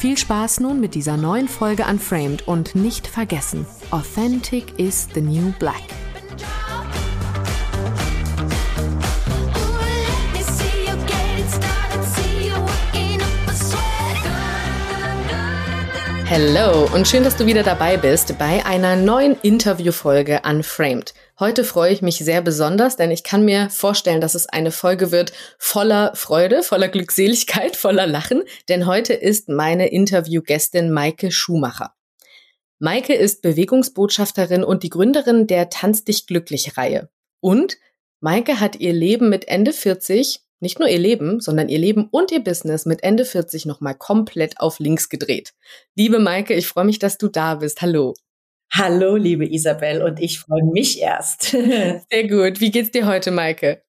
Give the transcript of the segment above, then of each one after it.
Viel Spaß nun mit dieser neuen Folge Unframed und nicht vergessen, Authentic is the new black. Hello und schön, dass du wieder dabei bist bei einer neuen Interviewfolge Unframed. Heute freue ich mich sehr besonders, denn ich kann mir vorstellen, dass es eine Folge wird voller Freude, voller Glückseligkeit, voller Lachen, denn heute ist meine Interviewgästin Maike Schumacher. Maike ist Bewegungsbotschafterin und die Gründerin der Tanz dich glücklich Reihe. Und Maike hat ihr Leben mit Ende 40, nicht nur ihr Leben, sondern ihr Leben und ihr Business mit Ende 40 nochmal komplett auf links gedreht. Liebe Maike, ich freue mich, dass du da bist. Hallo. Hallo, liebe Isabel, und ich freue mich erst. Sehr gut. Wie geht's dir heute, Maike?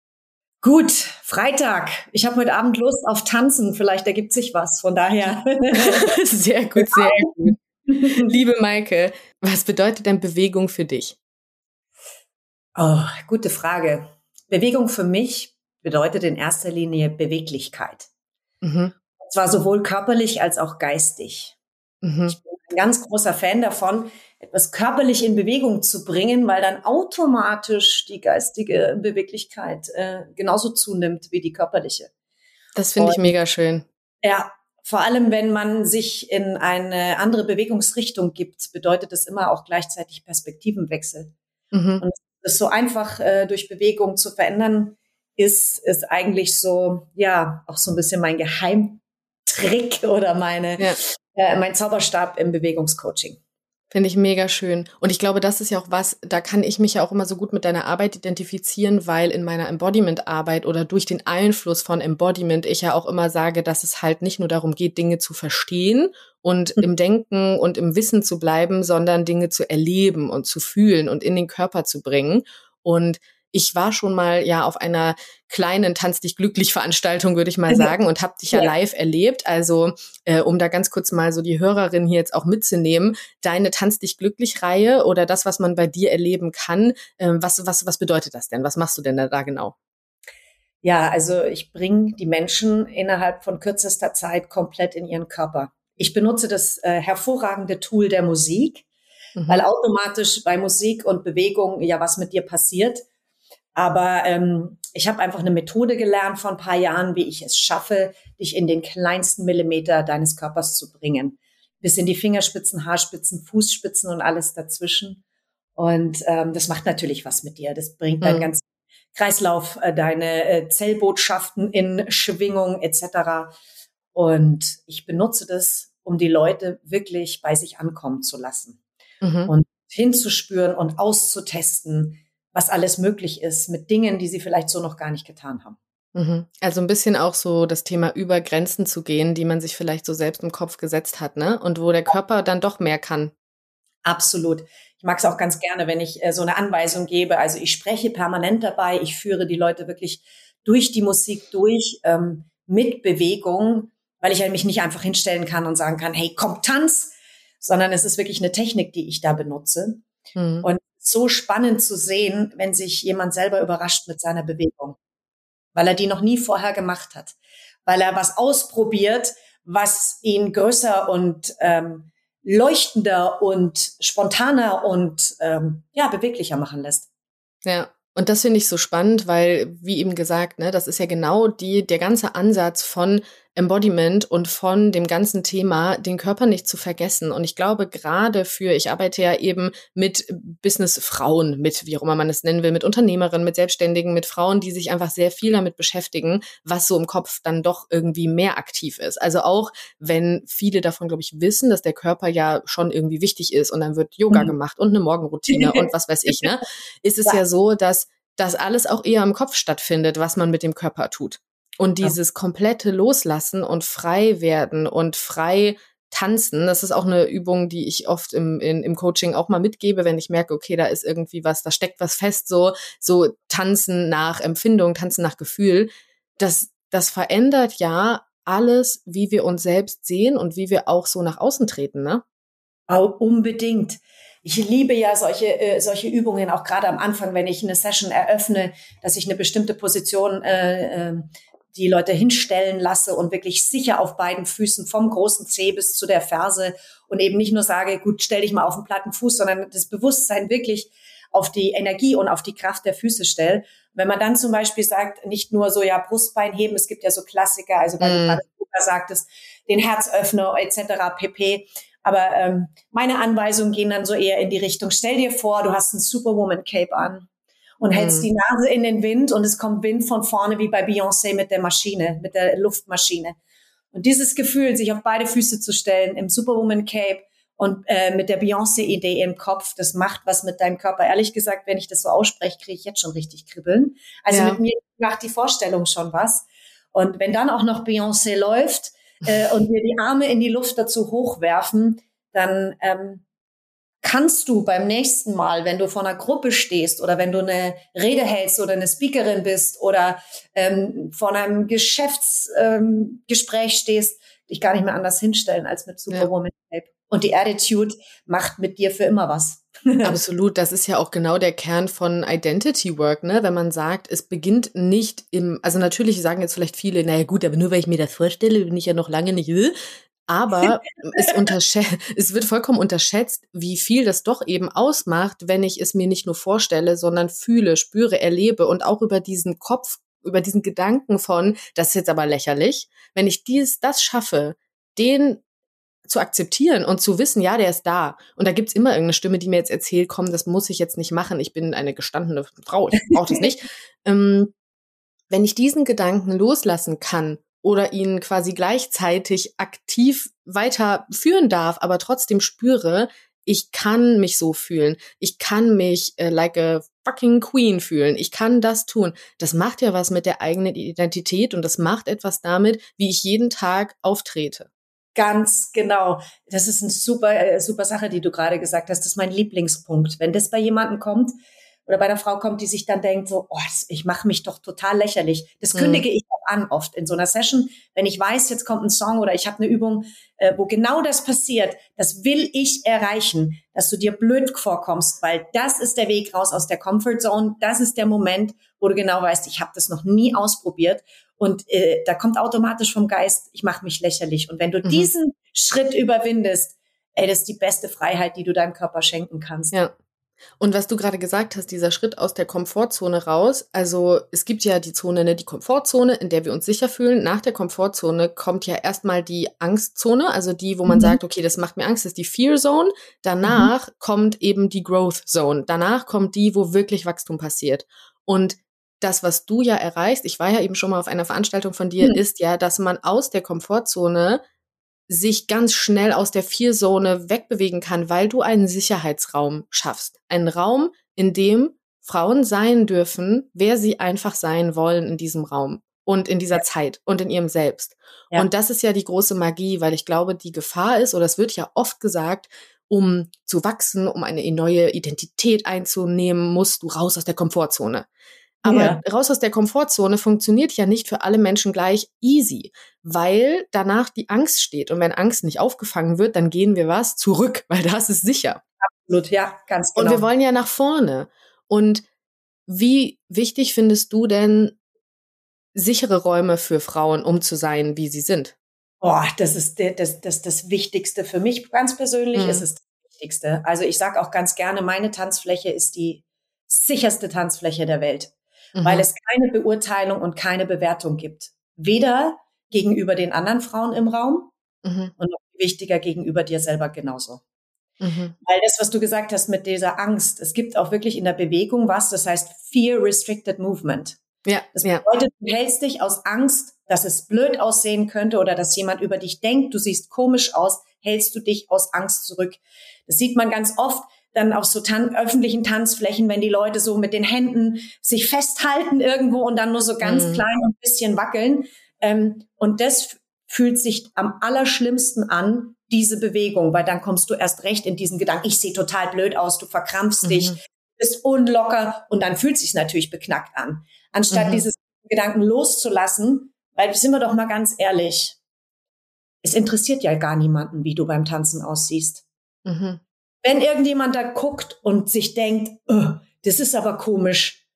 Gut, Freitag. Ich habe heute Abend Lust auf Tanzen. Vielleicht ergibt sich was. Von daher. sehr gut, sehr gut. Liebe Maike, was bedeutet denn Bewegung für dich? Oh, gute Frage. Bewegung für mich bedeutet in erster Linie Beweglichkeit. Mhm. Und zwar sowohl körperlich als auch geistig. Mhm. Ich bin ein ganz großer Fan davon, etwas körperlich in Bewegung zu bringen, weil dann automatisch die geistige Beweglichkeit äh, genauso zunimmt wie die körperliche. Das finde ich mega schön. Ja, vor allem wenn man sich in eine andere Bewegungsrichtung gibt, bedeutet es immer auch gleichzeitig Perspektivenwechsel. Mhm. Und es so einfach äh, durch Bewegung zu verändern, ist, ist eigentlich so, ja, auch so ein bisschen mein Geheimtrick oder meine, ja. äh, mein Zauberstab im Bewegungscoaching. Finde ich mega schön. Und ich glaube, das ist ja auch was, da kann ich mich ja auch immer so gut mit deiner Arbeit identifizieren, weil in meiner Embodiment-Arbeit oder durch den Einfluss von Embodiment ich ja auch immer sage, dass es halt nicht nur darum geht, Dinge zu verstehen und mhm. im Denken und im Wissen zu bleiben, sondern Dinge zu erleben und zu fühlen und in den Körper zu bringen. Und ich war schon mal ja auf einer kleinen Tanz dich glücklich Veranstaltung, würde ich mal sagen, und habe dich ja, ja, live erlebt. Also äh, um da ganz kurz mal so die Hörerin hier jetzt auch mitzunehmen, deine Tanz dich glücklich Reihe oder das, was man bei dir erleben kann, äh, was, was, was bedeutet das denn? Was machst du denn da, da genau? Ja, also ich bringe die Menschen innerhalb von kürzester Zeit komplett in ihren Körper. Ich benutze das äh, hervorragende Tool der Musik, mhm. weil automatisch bei Musik und Bewegung ja was mit dir passiert. Aber ähm, ich habe einfach eine Methode gelernt vor ein paar Jahren, wie ich es schaffe, dich in den kleinsten Millimeter deines Körpers zu bringen. Bis in die Fingerspitzen, Haarspitzen, Fußspitzen und alles dazwischen. Und ähm, das macht natürlich was mit dir. Das bringt deinen mhm. ganzen Kreislauf, äh, deine äh, Zellbotschaften in Schwingung etc. Und ich benutze das, um die Leute wirklich bei sich ankommen zu lassen mhm. und hinzuspüren und auszutesten, was alles möglich ist mit Dingen, die sie vielleicht so noch gar nicht getan haben. Mhm. Also ein bisschen auch so das Thema über Grenzen zu gehen, die man sich vielleicht so selbst im Kopf gesetzt hat, ne? Und wo der Körper dann doch mehr kann. Absolut. Ich mag es auch ganz gerne, wenn ich äh, so eine Anweisung gebe. Also ich spreche permanent dabei, ich führe die Leute wirklich durch die Musik durch, ähm, mit Bewegung, weil ich halt mich nicht einfach hinstellen kann und sagen kann, hey, komm, tanz, sondern es ist wirklich eine Technik, die ich da benutze. Mhm. Und so spannend zu sehen, wenn sich jemand selber überrascht mit seiner Bewegung, weil er die noch nie vorher gemacht hat, weil er was ausprobiert, was ihn größer und ähm, leuchtender und spontaner und ähm, ja beweglicher machen lässt. Ja, und das finde ich so spannend, weil, wie eben gesagt, ne, das ist ja genau die, der ganze Ansatz von Embodiment und von dem ganzen Thema, den Körper nicht zu vergessen. Und ich glaube, gerade für, ich arbeite ja eben mit Businessfrauen, mit, wie auch immer man es nennen will, mit Unternehmerinnen, mit Selbstständigen, mit Frauen, die sich einfach sehr viel damit beschäftigen, was so im Kopf dann doch irgendwie mehr aktiv ist. Also auch, wenn viele davon, glaube ich, wissen, dass der Körper ja schon irgendwie wichtig ist und dann wird Yoga mhm. gemacht und eine Morgenroutine und was weiß ich, ne? Ist es ja, ja so, dass das alles auch eher im Kopf stattfindet, was man mit dem Körper tut. Und dieses komplette Loslassen und frei werden und frei tanzen. Das ist auch eine Übung, die ich oft im, in, im Coaching auch mal mitgebe, wenn ich merke, okay, da ist irgendwie was, da steckt was fest, so, so tanzen nach Empfindung, tanzen nach Gefühl. Das, das verändert ja alles, wie wir uns selbst sehen und wie wir auch so nach außen treten, ne? Auch unbedingt. Ich liebe ja solche, äh, solche Übungen, auch gerade am Anfang, wenn ich eine Session eröffne, dass ich eine bestimmte Position äh, äh, die Leute hinstellen lasse und wirklich sicher auf beiden Füßen vom großen Zeh bis zu der Ferse und eben nicht nur sage, gut, stell dich mal auf den platten Fuß, sondern das Bewusstsein wirklich auf die Energie und auf die Kraft der Füße stellt. Wenn man dann zum Beispiel sagt, nicht nur so, ja, Brustbein heben, es gibt ja so Klassiker, also weil mm. du gerade sagtest, den Herzöffner etc. pp. Aber ähm, meine Anweisungen gehen dann so eher in die Richtung, stell dir vor, du hast ein Superwoman Cape an und hältst mhm. die Nase in den Wind und es kommt Wind von vorne wie bei Beyoncé mit der Maschine, mit der Luftmaschine. Und dieses Gefühl, sich auf beide Füße zu stellen im Superwoman Cape und äh, mit der Beyoncé-Idee im Kopf, das macht was mit deinem Körper. Ehrlich gesagt, wenn ich das so ausspreche, kriege ich jetzt schon richtig kribbeln. Also ja. mit mir macht die Vorstellung schon was. Und wenn dann auch noch Beyoncé läuft äh, und wir die Arme in die Luft dazu hochwerfen, dann ähm, kannst du beim nächsten Mal, wenn du vor einer Gruppe stehst oder wenn du eine Rede hältst oder eine Speakerin bist oder ähm, vor einem Geschäftsgespräch ähm, stehst, dich gar nicht mehr anders hinstellen als mit Superwoman Tape. Ja. Und die Attitude macht mit dir für immer was. Absolut, das ist ja auch genau der Kern von Identity Work, ne? Wenn man sagt, es beginnt nicht im, also natürlich sagen jetzt vielleicht viele, naja gut, aber nur weil ich mir das vorstelle, bin ich ja noch lange nicht will. Aber es, es wird vollkommen unterschätzt, wie viel das doch eben ausmacht, wenn ich es mir nicht nur vorstelle, sondern fühle, spüre, erlebe und auch über diesen Kopf, über diesen Gedanken von, das ist jetzt aber lächerlich. Wenn ich dies, das schaffe, den zu akzeptieren und zu wissen, ja, der ist da. Und da gibt's immer irgendeine Stimme, die mir jetzt erzählt, komm, das muss ich jetzt nicht machen. Ich bin eine gestandene Frau, ich brauche das nicht. ähm, wenn ich diesen Gedanken loslassen kann oder ihn quasi gleichzeitig aktiv weiterführen darf, aber trotzdem spüre, ich kann mich so fühlen. Ich kann mich äh, like a fucking queen fühlen. Ich kann das tun. Das macht ja was mit der eigenen Identität und das macht etwas damit, wie ich jeden Tag auftrete. Ganz genau. Das ist eine super, äh, super Sache, die du gerade gesagt hast. Das ist mein Lieblingspunkt. Wenn das bei jemandem kommt, oder bei einer Frau kommt, die sich dann denkt, so, oh, ich mache mich doch total lächerlich. Das mhm. kündige ich auch an oft in so einer Session. Wenn ich weiß, jetzt kommt ein Song oder ich habe eine Übung, äh, wo genau das passiert, das will ich erreichen, dass du dir blöd vorkommst, weil das ist der Weg raus aus der Comfort Zone. Das ist der Moment, wo du genau weißt, ich habe das noch nie ausprobiert. Und äh, da kommt automatisch vom Geist, ich mache mich lächerlich. Und wenn du mhm. diesen Schritt überwindest, ey, das ist die beste Freiheit, die du deinem Körper schenken kannst. Ja. Und was du gerade gesagt hast, dieser Schritt aus der Komfortzone raus, also es gibt ja die Zone, ne, die Komfortzone, in der wir uns sicher fühlen. Nach der Komfortzone kommt ja erstmal die Angstzone, also die, wo man mhm. sagt, okay, das macht mir Angst, das ist die Fear Zone. Danach mhm. kommt eben die Growth Zone. Danach kommt die, wo wirklich Wachstum passiert. Und das, was du ja erreichst, ich war ja eben schon mal auf einer Veranstaltung von dir, mhm. ist ja, dass man aus der Komfortzone sich ganz schnell aus der Vier-Zone wegbewegen kann, weil du einen Sicherheitsraum schaffst. Einen Raum, in dem Frauen sein dürfen, wer sie einfach sein wollen in diesem Raum und in dieser. Zeit und in ihrem Selbst. Ja. Und das ist ja die große Magie, weil ich glaube, die Gefahr ist, oder es wird ja oft gesagt, um zu wachsen, um eine neue Identität einzunehmen, musst du raus aus der Komfortzone. Aber ja. raus aus der Komfortzone funktioniert ja nicht für alle Menschen gleich easy, weil danach die Angst steht. Und wenn Angst nicht aufgefangen wird, dann gehen wir was zurück, weil das ist sicher. Absolut, ja, ganz genau. Und wir genau. wollen ja nach vorne. Und wie wichtig findest du denn sichere Räume für Frauen, um zu sein, wie sie sind? Boah, das ist der, das, das, das Wichtigste für mich ganz persönlich. Mhm. Es ist das Wichtigste. Also ich sage auch ganz gerne, meine Tanzfläche ist die sicherste Tanzfläche der Welt mhm. weil es keine Beurteilung und keine Bewertung gibt. Weder gegenüber den anderen Frauen im Raum mhm. und noch wichtiger gegenüber dir selber genauso. Mhm. Weil das, was du gesagt hast mit dieser Angst, es gibt auch wirklich in der Bewegung was, das heißt Fear Restricted Movement. Ja, das bedeutet, ja. du hältst dich aus Angst, dass es blöd aussehen könnte oder dass jemand über dich denkt, du siehst komisch aus, hältst du dich aus Angst zurück. Das sieht man ganz oft, dann auf so tan öffentlichen Tanzflächen, wenn die Leute so mit den Händen sich festhalten irgendwo und dann nur so ganz mhm. klein und bisschen wackeln. Ähm, und das fühlt sich am allerschlimmsten an, diese Bewegung, weil dann kommst du erst recht in diesen Gedanken, ich sehe total blöd aus, du verkrampfst mhm. dich, bist unlocker und dann fühlt sich natürlich beknackt an. Anstatt mhm. dieses Gedanken loszulassen, weil sind wir doch mal ganz ehrlich, es interessiert ja gar niemanden, wie du beim Tanzen aussiehst. Mhm. Wenn irgendjemand da guckt und sich denkt, oh, das ist aber komisch,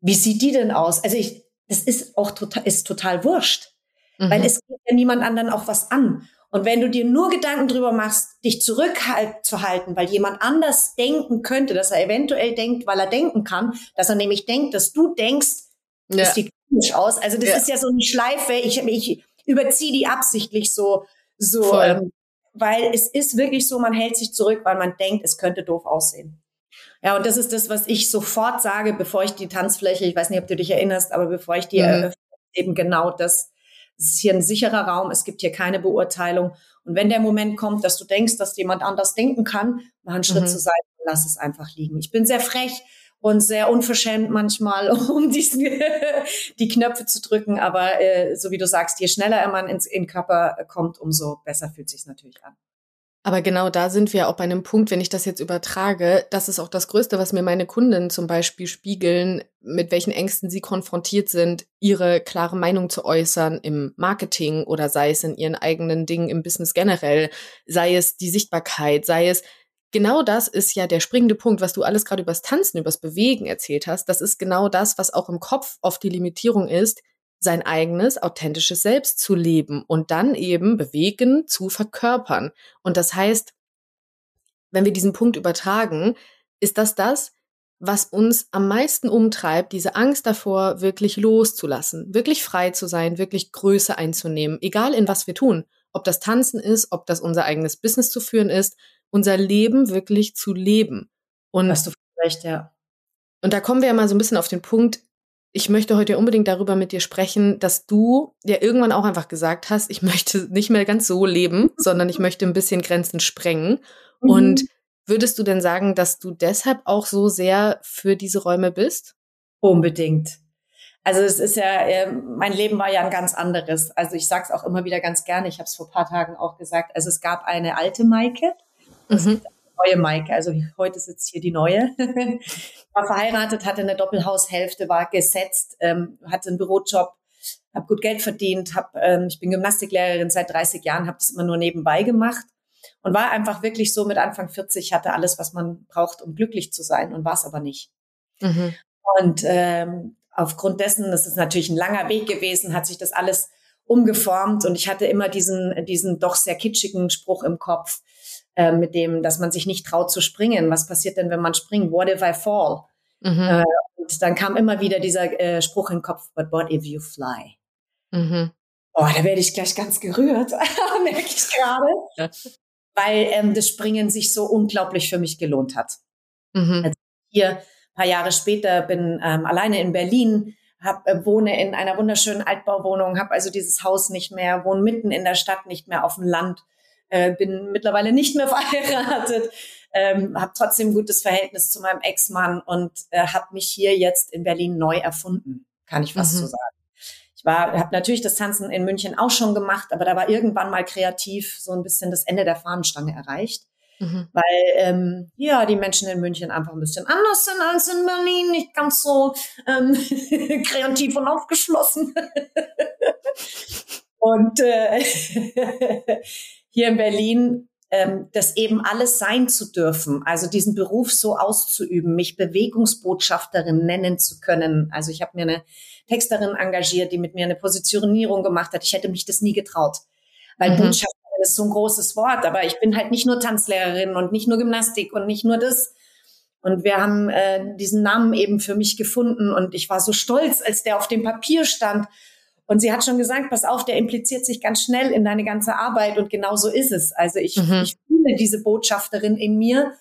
wie sieht die denn aus? Also ich, das ist auch total, ist total wurscht, mhm. weil es geht ja niemand anderen auch was an. Und wenn du dir nur Gedanken drüber machst, dich zurückzuhalten, weil jemand anders denken könnte, dass er eventuell denkt, weil er denken kann, dass er nämlich denkt, dass du denkst, ja. das sieht komisch aus. Also das ja. ist ja so eine Schleife. Ich, ich überziehe die absichtlich so, so, ähm, weil es ist wirklich so, man hält sich zurück, weil man denkt, es könnte doof aussehen. Ja, und das ist das, was ich sofort sage, bevor ich die Tanzfläche, ich weiß nicht, ob du dich erinnerst, aber bevor ich die mhm. eröffne, eben genau das, es ist hier ein sicherer Raum, es gibt hier keine Beurteilung. Und wenn der Moment kommt, dass du denkst, dass jemand anders denken kann, mach einen Schritt mhm. zur Seite und lass es einfach liegen. Ich bin sehr frech und sehr unverschämt manchmal, um diesen, die Knöpfe zu drücken. Aber äh, so wie du sagst, je schneller man ins in Körper kommt, umso besser fühlt sich natürlich an. Aber genau da sind wir auch bei einem Punkt, wenn ich das jetzt übertrage, das ist auch das Größte, was mir meine Kunden zum Beispiel spiegeln, mit welchen Ängsten sie konfrontiert sind, ihre klare Meinung zu äußern im Marketing oder sei es in ihren eigenen Dingen im Business generell, sei es die Sichtbarkeit, sei es genau das ist ja der springende Punkt, was du alles gerade übers Tanzen, übers Bewegen erzählt hast. Das ist genau das, was auch im Kopf oft die Limitierung ist, sein eigenes authentisches Selbst zu leben und dann eben bewegen zu verkörpern. Und das heißt, wenn wir diesen Punkt übertragen, ist das das, was uns am meisten umtreibt, diese Angst davor, wirklich loszulassen, wirklich frei zu sein, wirklich Größe einzunehmen, egal in was wir tun. Ob das Tanzen ist, ob das unser eigenes Business zu führen ist, unser Leben wirklich zu leben. Und, Hast du recht, ja. Und da kommen wir ja mal so ein bisschen auf den Punkt, ich möchte heute unbedingt darüber mit dir sprechen, dass du ja irgendwann auch einfach gesagt hast, ich möchte nicht mehr ganz so leben, sondern ich möchte ein bisschen Grenzen sprengen. Mhm. Und würdest du denn sagen, dass du deshalb auch so sehr für diese Räume bist? Unbedingt. Also es ist ja, äh, mein Leben war ja ein ganz anderes. Also ich sage es auch immer wieder ganz gerne. Ich habe es vor paar Tagen auch gesagt. Also es gab eine alte Maike, mhm neue Maike. Also heute sitzt hier die neue. war verheiratet, hatte eine Doppelhaushälfte, war gesetzt, ähm, hatte einen Bürojob, habe gut Geld verdient, hab, ähm, ich bin Gymnastiklehrerin seit 30 Jahren, habe das immer nur nebenbei gemacht und war einfach wirklich so mit Anfang 40, hatte alles, was man braucht, um glücklich zu sein und war es aber nicht. Mhm. Und ähm, aufgrund dessen, das ist natürlich ein langer Weg gewesen, hat sich das alles umgeformt und ich hatte immer diesen, diesen doch sehr kitschigen Spruch im Kopf, äh, mit dem, dass man sich nicht traut zu springen. Was passiert denn, wenn man springt? What if I fall? Mhm. Äh, und dann kam immer wieder dieser äh, Spruch im Kopf, but what if you fly? Mhm. Oh, da werde ich gleich ganz gerührt, merke ich gerade. Ja. Weil ähm, das Springen sich so unglaublich für mich gelohnt hat. Mhm. Also hier ein paar Jahre später bin ähm, alleine in Berlin, hab, äh, wohne in einer wunderschönen Altbauwohnung, habe also dieses Haus nicht mehr, wohne mitten in der Stadt, nicht mehr auf dem Land äh, bin mittlerweile nicht mehr verheiratet, ähm, habe trotzdem ein gutes Verhältnis zu meinem Ex-Mann und äh, habe mich hier jetzt in Berlin neu erfunden, kann ich fast mhm. so sagen. Ich war, habe natürlich das Tanzen in München auch schon gemacht, aber da war irgendwann mal kreativ so ein bisschen das Ende der Fahnenstange erreicht. Mhm. Weil ähm, ja die Menschen in München einfach ein bisschen anders sind als in Berlin, nicht ganz so ähm, kreativ und aufgeschlossen. und äh, hier in Berlin, ähm, das eben alles sein zu dürfen, also diesen Beruf so auszuüben, mich Bewegungsbotschafterin nennen zu können. Also ich habe mir eine Texterin engagiert, die mit mir eine Positionierung gemacht hat. Ich hätte mich das nie getraut, weil mhm. Botschafterin ist so ein großes Wort, aber ich bin halt nicht nur Tanzlehrerin und nicht nur Gymnastik und nicht nur das. Und wir haben äh, diesen Namen eben für mich gefunden und ich war so stolz, als der auf dem Papier stand und sie hat schon gesagt, pass auf, der impliziert sich ganz schnell in deine ganze Arbeit und genau so ist es. Also ich, mhm. ich fühle diese Botschafterin in mir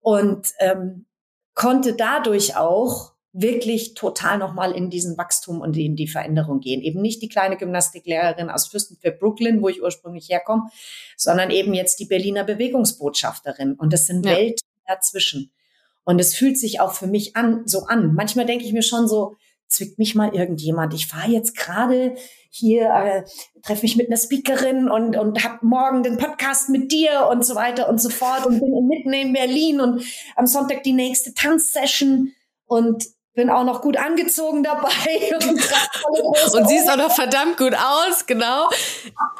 und ähm, konnte dadurch auch wirklich total nochmal in diesen Wachstum und in die Veränderung gehen. Eben nicht die kleine Gymnastiklehrerin aus Fürstenfeldt, Brooklyn, wo ich ursprünglich herkomme, sondern eben jetzt die Berliner Bewegungsbotschafterin. Und das sind ja. Welten dazwischen. Und es fühlt sich auch für mich an, so an. Manchmal denke ich mir schon so, zwickt mich mal irgendjemand. Ich fahre jetzt gerade hier, äh, treffe mich mit einer Speakerin und, und habe morgen den Podcast mit dir und so weiter und so fort und bin mitten in Berlin und am Sonntag die nächste Tanzsession und bin auch noch gut angezogen dabei. Und, und siehst auch noch verdammt gut aus, genau.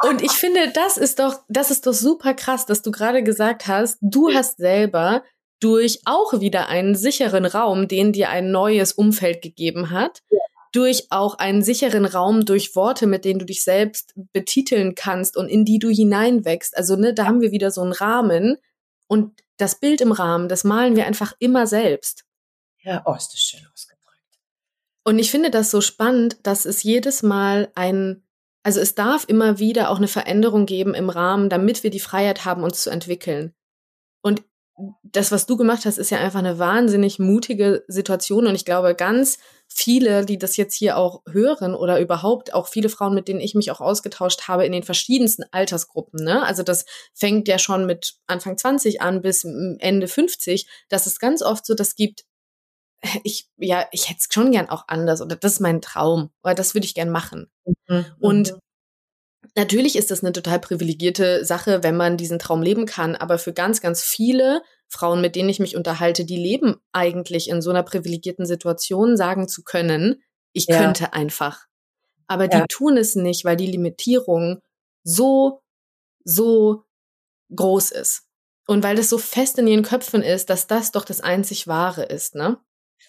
Und ich finde, das ist doch, das ist doch super krass, dass du gerade gesagt hast, du hast selber durch auch wieder einen sicheren Raum, den dir ein neues Umfeld gegeben hat, ja. durch auch einen sicheren Raum, durch Worte, mit denen du dich selbst betiteln kannst und in die du hineinwächst. Also, ne, da haben wir wieder so einen Rahmen und das Bild im Rahmen, das malen wir einfach immer selbst. Ja, oh, ist das schön ausgedrückt. Und ich finde das so spannend, dass es jedes Mal ein, also es darf immer wieder auch eine Veränderung geben im Rahmen, damit wir die Freiheit haben, uns zu entwickeln. Und das, was du gemacht hast, ist ja einfach eine wahnsinnig mutige Situation. Und ich glaube, ganz viele, die das jetzt hier auch hören oder überhaupt auch viele Frauen, mit denen ich mich auch ausgetauscht habe, in den verschiedensten Altersgruppen. Ne? Also das fängt ja schon mit Anfang 20 an bis Ende 50. Das ist ganz oft so, das gibt ich, ja, ich hätte es schon gern auch anders oder das ist mein Traum oder das würde ich gern machen. Mhm. Und mhm. Natürlich ist das eine total privilegierte Sache, wenn man diesen Traum leben kann, aber für ganz, ganz viele Frauen, mit denen ich mich unterhalte, die leben eigentlich in so einer privilegierten Situation, sagen zu können, ich ja. könnte einfach. Aber die ja. tun es nicht, weil die Limitierung so, so groß ist. Und weil das so fest in ihren Köpfen ist, dass das doch das einzig Wahre ist, ne?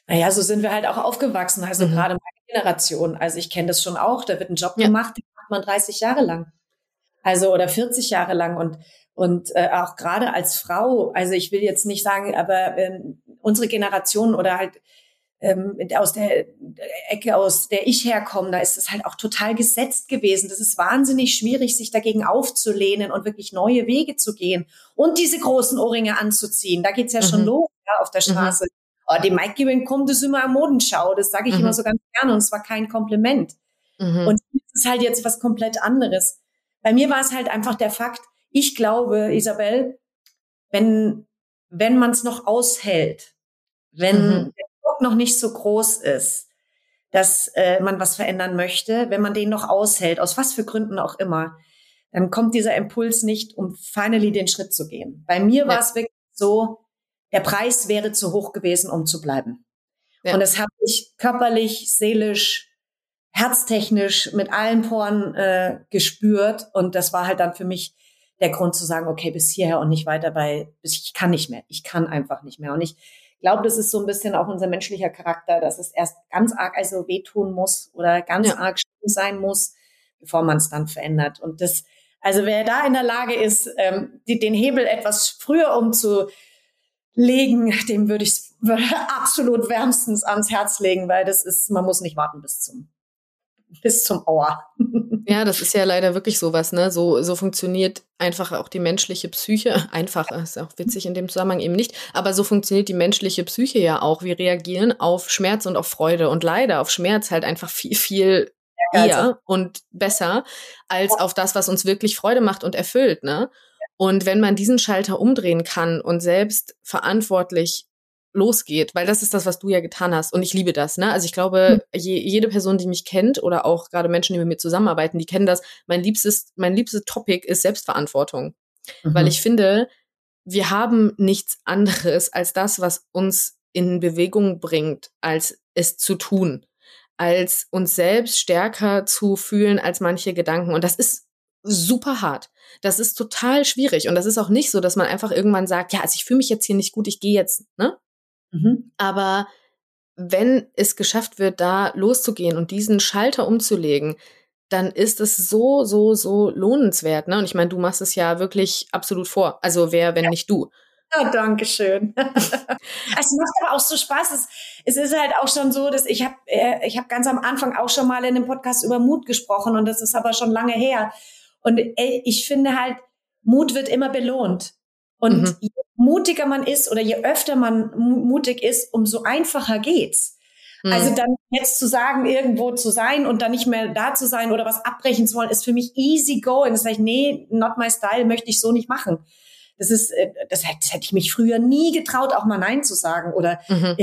Naja, so sind wir halt auch aufgewachsen, also mhm. gerade meine Generation. Also ich kenne das schon auch, da wird ein Job ja. gemacht, man 30 Jahre lang. Also oder 40 Jahre lang und und äh, auch gerade als Frau, also ich will jetzt nicht sagen, aber ähm, unsere Generation oder halt ähm, aus der Ecke, aus der ich herkomme, da ist es halt auch total gesetzt gewesen. Das ist wahnsinnig schwierig, sich dagegen aufzulehnen und wirklich neue Wege zu gehen und diese großen Ohrringe anzuziehen. Da geht's ja mhm. schon los ja, auf der mhm. Straße. Mhm. Oh, die Mike Gibbon kommt, das ist immer eine Modenschau. Das sage ich mhm. immer so ganz gerne und es war kein Kompliment. Mhm. Und das ist halt jetzt was komplett anderes. Bei mir war es halt einfach der Fakt, ich glaube, Isabel, wenn, wenn man es noch aushält, wenn mhm. der Druck noch nicht so groß ist, dass äh, man was verändern möchte, wenn man den noch aushält, aus was für Gründen auch immer, dann kommt dieser Impuls nicht, um finally den Schritt zu gehen. Bei mir ja. war es wirklich so, der Preis wäre zu hoch gewesen, um zu bleiben. Ja. Und das habe ich körperlich, seelisch, herztechnisch mit allen Poren äh, gespürt. Und das war halt dann für mich der Grund zu sagen, okay, bis hierher und nicht weiter bei, ich kann nicht mehr. Ich kann einfach nicht mehr. Und ich glaube, das ist so ein bisschen auch unser menschlicher Charakter, dass es erst ganz arg also wehtun muss oder ganz ja. arg schlimm sein muss, bevor man es dann verändert. Und das, also wer da in der Lage ist, ähm, die, den Hebel etwas früher umzulegen, dem würde ich absolut wärmstens ans Herz legen, weil das ist, man muss nicht warten bis zum bis zum Ohr. ja, das ist ja leider wirklich sowas, ne? So, so funktioniert einfach auch die menschliche Psyche. Einfach, ist auch witzig in dem Zusammenhang eben nicht, aber so funktioniert die menschliche Psyche ja auch. Wir reagieren auf Schmerz und auf Freude und leider auf Schmerz halt einfach viel, viel eher also. und besser als auf das, was uns wirklich Freude macht und erfüllt, ne? Und wenn man diesen Schalter umdrehen kann und selbst verantwortlich losgeht, weil das ist das, was du ja getan hast. Und ich liebe das. Ne? Also ich glaube, hm. je, jede Person, die mich kennt oder auch gerade Menschen, die mit mir zusammenarbeiten, die kennen das. Mein liebstes, mein liebstes Topic ist Selbstverantwortung, mhm. weil ich finde, wir haben nichts anderes als das, was uns in Bewegung bringt, als es zu tun, als uns selbst stärker zu fühlen als manche Gedanken. Und das ist super hart. Das ist total schwierig. Und das ist auch nicht so, dass man einfach irgendwann sagt, ja, also ich fühle mich jetzt hier nicht gut, ich gehe jetzt, ne? Mhm. Aber wenn es geschafft wird, da loszugehen und diesen Schalter umzulegen, dann ist es so, so, so lohnenswert. Ne? Und ich meine, du machst es ja wirklich absolut vor. Also wer, wenn ja. nicht du? Ja, danke schön. es macht aber auch so Spaß. Es, es ist halt auch schon so, dass ich habe äh, ich hab ganz am Anfang auch schon mal in einem Podcast über Mut gesprochen und das ist aber schon lange her. Und ey, ich finde halt, Mut wird immer belohnt. Und mhm. je mutiger man ist oder je öfter man mutig ist, umso einfacher geht's. Mhm. Also dann jetzt zu sagen, irgendwo zu sein und dann nicht mehr da zu sein oder was abbrechen zu wollen, ist für mich easy going. Das heißt, nee, not my style, möchte ich so nicht machen. Das ist, äh, das hätte, das hätte ich mich früher nie getraut, auch mal Nein zu sagen oder mhm.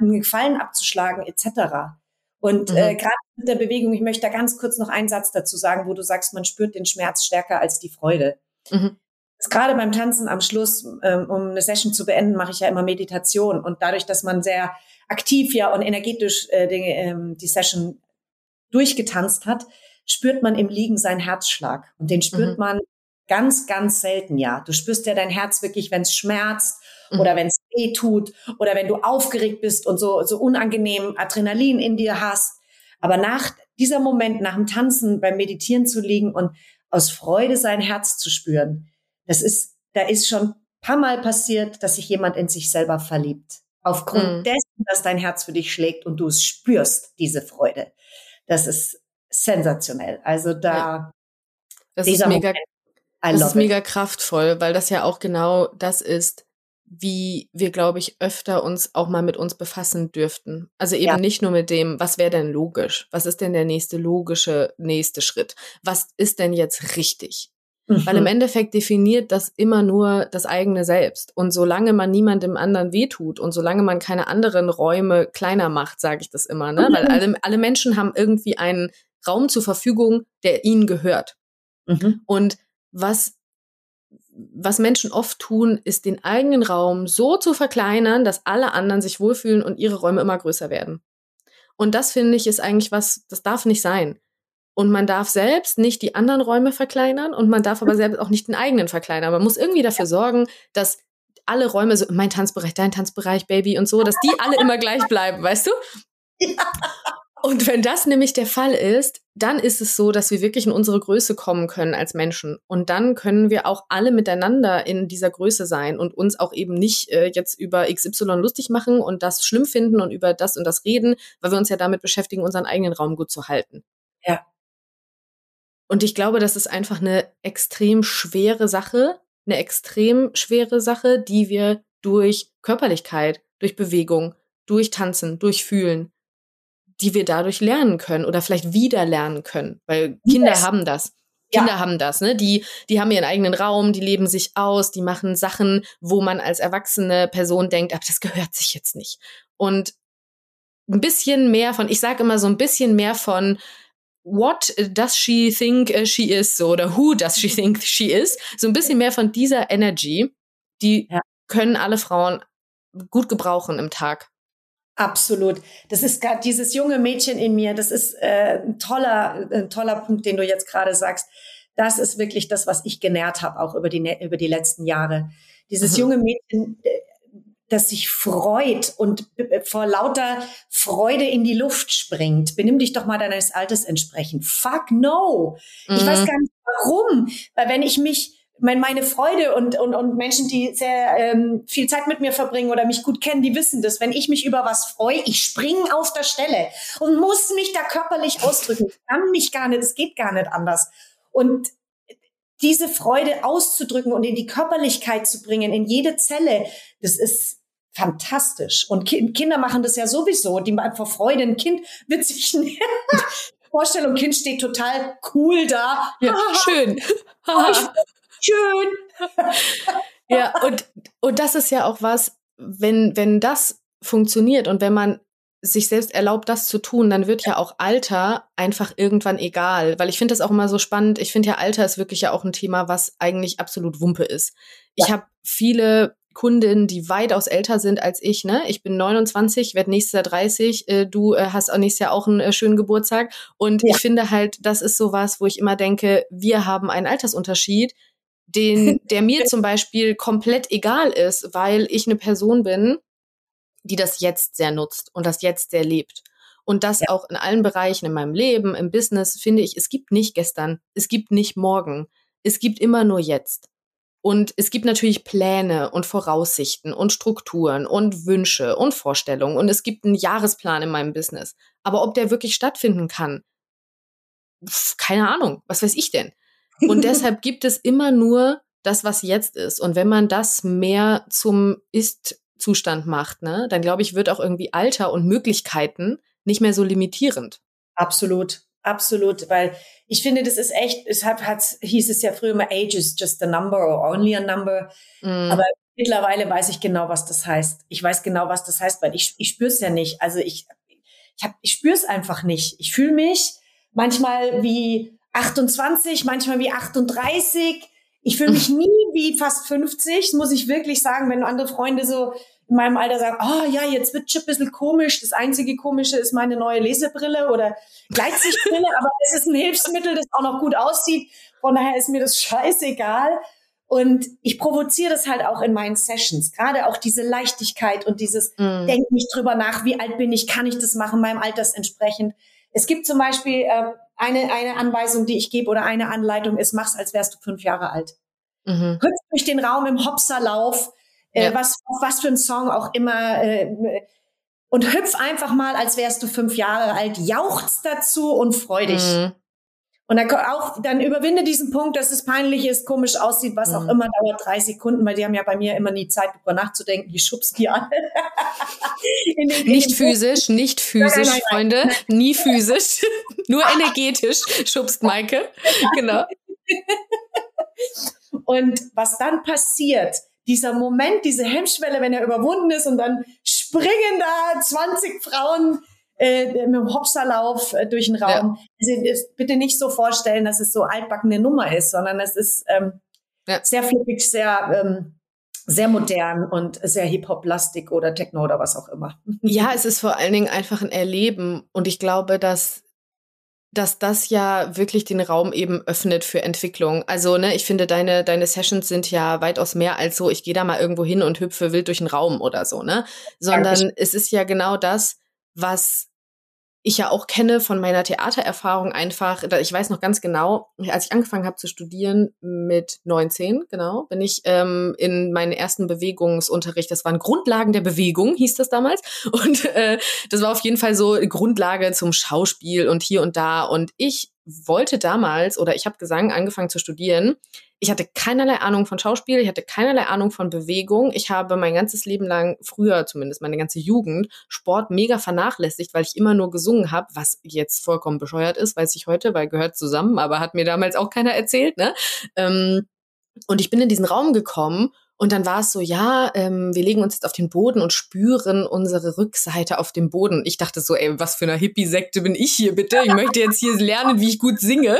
einen Gefallen abzuschlagen, etc. Und äh, mhm. äh, gerade mit der Bewegung, ich möchte da ganz kurz noch einen Satz dazu sagen, wo du sagst, man spürt den Schmerz stärker als die Freude. Mhm. Gerade beim Tanzen am Schluss, ähm, um eine Session zu beenden, mache ich ja immer Meditation. Und dadurch, dass man sehr aktiv ja und energetisch äh, die, ähm, die Session durchgetanzt hat, spürt man im Liegen seinen Herzschlag. Und den spürt mhm. man ganz, ganz selten, ja. Du spürst ja dein Herz wirklich, wenn es schmerzt mhm. oder wenn es weh tut oder wenn du aufgeregt bist und so, so unangenehm Adrenalin in dir hast. Aber nach dieser Moment, nach dem Tanzen, beim Meditieren zu liegen und aus Freude sein Herz zu spüren, das ist, da ist schon paar Mal passiert, dass sich jemand in sich selber verliebt. Aufgrund mhm. dessen, dass dein Herz für dich schlägt und du es spürst, diese Freude. Das ist sensationell. Also da, das ist mega, Moment, das ist mega kraftvoll, weil das ja auch genau das ist, wie wir, glaube ich, öfter uns auch mal mit uns befassen dürften. Also eben ja. nicht nur mit dem, was wäre denn logisch? Was ist denn der nächste logische nächste Schritt? Was ist denn jetzt richtig? Mhm. Weil im mhm. Endeffekt definiert das immer nur das eigene Selbst. Und solange man niemandem anderen wehtut und solange man keine anderen Räume kleiner macht, sage ich das immer, ne? Mhm. Weil alle, alle Menschen haben irgendwie einen Raum zur Verfügung, der ihnen gehört. Mhm. Und was was Menschen oft tun, ist den eigenen Raum so zu verkleinern, dass alle anderen sich wohlfühlen und ihre Räume immer größer werden. Und das finde ich ist eigentlich was, das darf nicht sein. Und man darf selbst nicht die anderen Räume verkleinern und man darf aber selbst auch nicht den eigenen verkleinern. Man muss irgendwie dafür sorgen, dass alle Räume, so mein Tanzbereich, dein Tanzbereich, Baby und so, dass die alle immer gleich bleiben, weißt du? Ja. Und wenn das nämlich der Fall ist, dann ist es so, dass wir wirklich in unsere Größe kommen können als Menschen. Und dann können wir auch alle miteinander in dieser Größe sein und uns auch eben nicht äh, jetzt über XY lustig machen und das schlimm finden und über das und das reden, weil wir uns ja damit beschäftigen, unseren eigenen Raum gut zu halten. Ja. Und ich glaube, das ist einfach eine extrem schwere Sache, eine extrem schwere Sache, die wir durch Körperlichkeit, durch Bewegung, durch Tanzen, durch Fühlen, die wir dadurch lernen können oder vielleicht wieder lernen können, weil Kinder yes. haben das. Kinder ja. haben das, ne? Die, die haben ihren eigenen Raum, die leben sich aus, die machen Sachen, wo man als erwachsene Person denkt, aber das gehört sich jetzt nicht. Und ein bisschen mehr von, ich sage immer so ein bisschen mehr von, what does she think she is oder who does she think she is, so ein bisschen mehr von dieser Energy, die ja. können alle Frauen gut gebrauchen im Tag. Absolut. Das ist gerade dieses junge Mädchen in mir. Das ist äh, ein toller, ein toller Punkt, den du jetzt gerade sagst. Das ist wirklich das, was ich genährt habe, auch über die, über die letzten Jahre. Dieses mhm. junge Mädchen, äh, das sich freut und äh, vor lauter Freude in die Luft springt. Benimm dich doch mal deines Alters entsprechend. Fuck no. Mhm. Ich weiß mhm. gar nicht warum. Weil wenn ich mich mein, meine Freude und, und, und Menschen, die sehr ähm, viel Zeit mit mir verbringen oder mich gut kennen, die wissen das. Wenn ich mich über was freue, ich springe auf der Stelle und muss mich da körperlich ausdrücken. Ich kann mich gar nicht, es geht gar nicht anders. Und diese Freude auszudrücken und in die Körperlichkeit zu bringen, in jede Zelle, das ist fantastisch. Und ki Kinder machen das ja sowieso, die vor Freude ein Kind wird sich Vorstellung, Kind steht total cool da. Ja, schön. schön. ja, und, und das ist ja auch was, wenn, wenn das funktioniert und wenn man sich selbst erlaubt, das zu tun, dann wird ja auch Alter einfach irgendwann egal. Weil ich finde das auch immer so spannend. Ich finde ja, Alter ist wirklich ja auch ein Thema, was eigentlich absolut Wumpe ist. Ja. Ich habe viele Kundinnen, die weitaus älter sind als ich. Ne? Ich bin 29, werde nächstes Jahr 30. Äh, du äh, hast auch nächstes Jahr auch einen äh, schönen Geburtstag. Und ja. ich finde halt, das ist so was, wo ich immer denke, wir haben einen Altersunterschied, den, der mir zum Beispiel komplett egal ist, weil ich eine Person bin, die das jetzt sehr nutzt und das jetzt sehr lebt. Und das ja. auch in allen Bereichen in meinem Leben, im Business, finde ich, es gibt nicht gestern, es gibt nicht morgen, es gibt immer nur jetzt. Und es gibt natürlich Pläne und Voraussichten und Strukturen und Wünsche und Vorstellungen und es gibt einen Jahresplan in meinem Business. Aber ob der wirklich stattfinden kann, keine Ahnung, was weiß ich denn? Und deshalb gibt es immer nur das, was jetzt ist. Und wenn man das mehr zum Ist-Zustand macht, ne, dann glaube ich, wird auch irgendwie Alter und Möglichkeiten nicht mehr so limitierend. Absolut. Absolut, weil ich finde, das ist echt, deshalb hat, hieß es ja früher immer, age is just a number or only a number. Mm. Aber mittlerweile weiß ich genau, was das heißt. Ich weiß genau, was das heißt, weil ich, ich spüre es ja nicht. Also ich, ich ich, hab, ich spüre es einfach nicht. Ich fühle mich manchmal wie 28, manchmal wie 38. Ich fühle mich nie wie fast 50, muss ich wirklich sagen, wenn andere Freunde so in meinem Alter sagen, oh ja, jetzt wird schon ein bisschen komisch. Das einzige Komische ist meine neue Lesebrille oder Gleitsichtbrille, aber es ist ein Hilfsmittel, das auch noch gut aussieht. Von daher ist mir das scheißegal. Und ich provoziere das halt auch in meinen Sessions. Gerade auch diese Leichtigkeit und dieses mm. Denk nicht drüber nach, wie alt bin ich, kann ich das machen, meinem Alters entsprechend. Es gibt zum Beispiel äh, eine, eine Anweisung, die ich gebe oder eine Anleitung ist, mach's, als wärst du fünf Jahre alt. Mhm. Hüpf durch den Raum im Hopserlauf, äh, ja. was, auf was für ein Song auch immer, äh, und hüpf einfach mal, als wärst du fünf Jahre alt, jauchzt dazu und freu dich. Mhm. Und dann auch, dann überwinde diesen Punkt, dass es peinlich ist, komisch aussieht, was mhm. auch immer, dauert drei Sekunden, weil die haben ja bei mir immer nie Zeit, darüber nachzudenken, die schubst die an. den, nicht physisch, nicht physisch, nein, nein, Freunde, nein. nie physisch, nur energetisch schubst Maike, genau. Und was dann passiert, dieser Moment, diese Hemmschwelle, wenn er überwunden ist und dann springen da 20 Frauen äh, mit dem Hopserlauf äh, durch den Raum. Ja. Also, bitte nicht so vorstellen, dass es so altbackene Nummer ist, sondern es ist ähm, ja. sehr flippig, sehr ähm, sehr modern und sehr Hip-Hop-lastig oder Techno oder was auch immer. Ja, es ist vor allen Dingen einfach ein Erleben und ich glaube, dass dass das ja wirklich den Raum eben öffnet für Entwicklung. Also, ne, ich finde, deine, deine Sessions sind ja weitaus mehr als so, ich gehe da mal irgendwo hin und hüpfe wild durch den Raum oder so, ne? Sondern Dankeschön. es ist ja genau das, was ich ja auch kenne von meiner Theatererfahrung einfach, ich weiß noch ganz genau, als ich angefangen habe zu studieren mit 19, genau, bin ich ähm, in meinen ersten Bewegungsunterricht, das waren Grundlagen der Bewegung, hieß das damals. Und äh, das war auf jeden Fall so Grundlage zum Schauspiel und hier und da. Und ich wollte damals, oder ich habe Gesang angefangen zu studieren, ich hatte keinerlei Ahnung von Schauspiel, ich hatte keinerlei Ahnung von Bewegung. Ich habe mein ganzes Leben lang, früher zumindest meine ganze Jugend, Sport mega vernachlässigt, weil ich immer nur gesungen habe, was jetzt vollkommen bescheuert ist, weiß ich heute, weil gehört zusammen, aber hat mir damals auch keiner erzählt. Ne? Ähm, und ich bin in diesen Raum gekommen und dann war es so, ja, ähm, wir legen uns jetzt auf den Boden und spüren unsere Rückseite auf dem Boden. Ich dachte so, ey, was für eine Hippie-Sekte bin ich hier bitte? Ich möchte jetzt hier lernen, wie ich gut singe,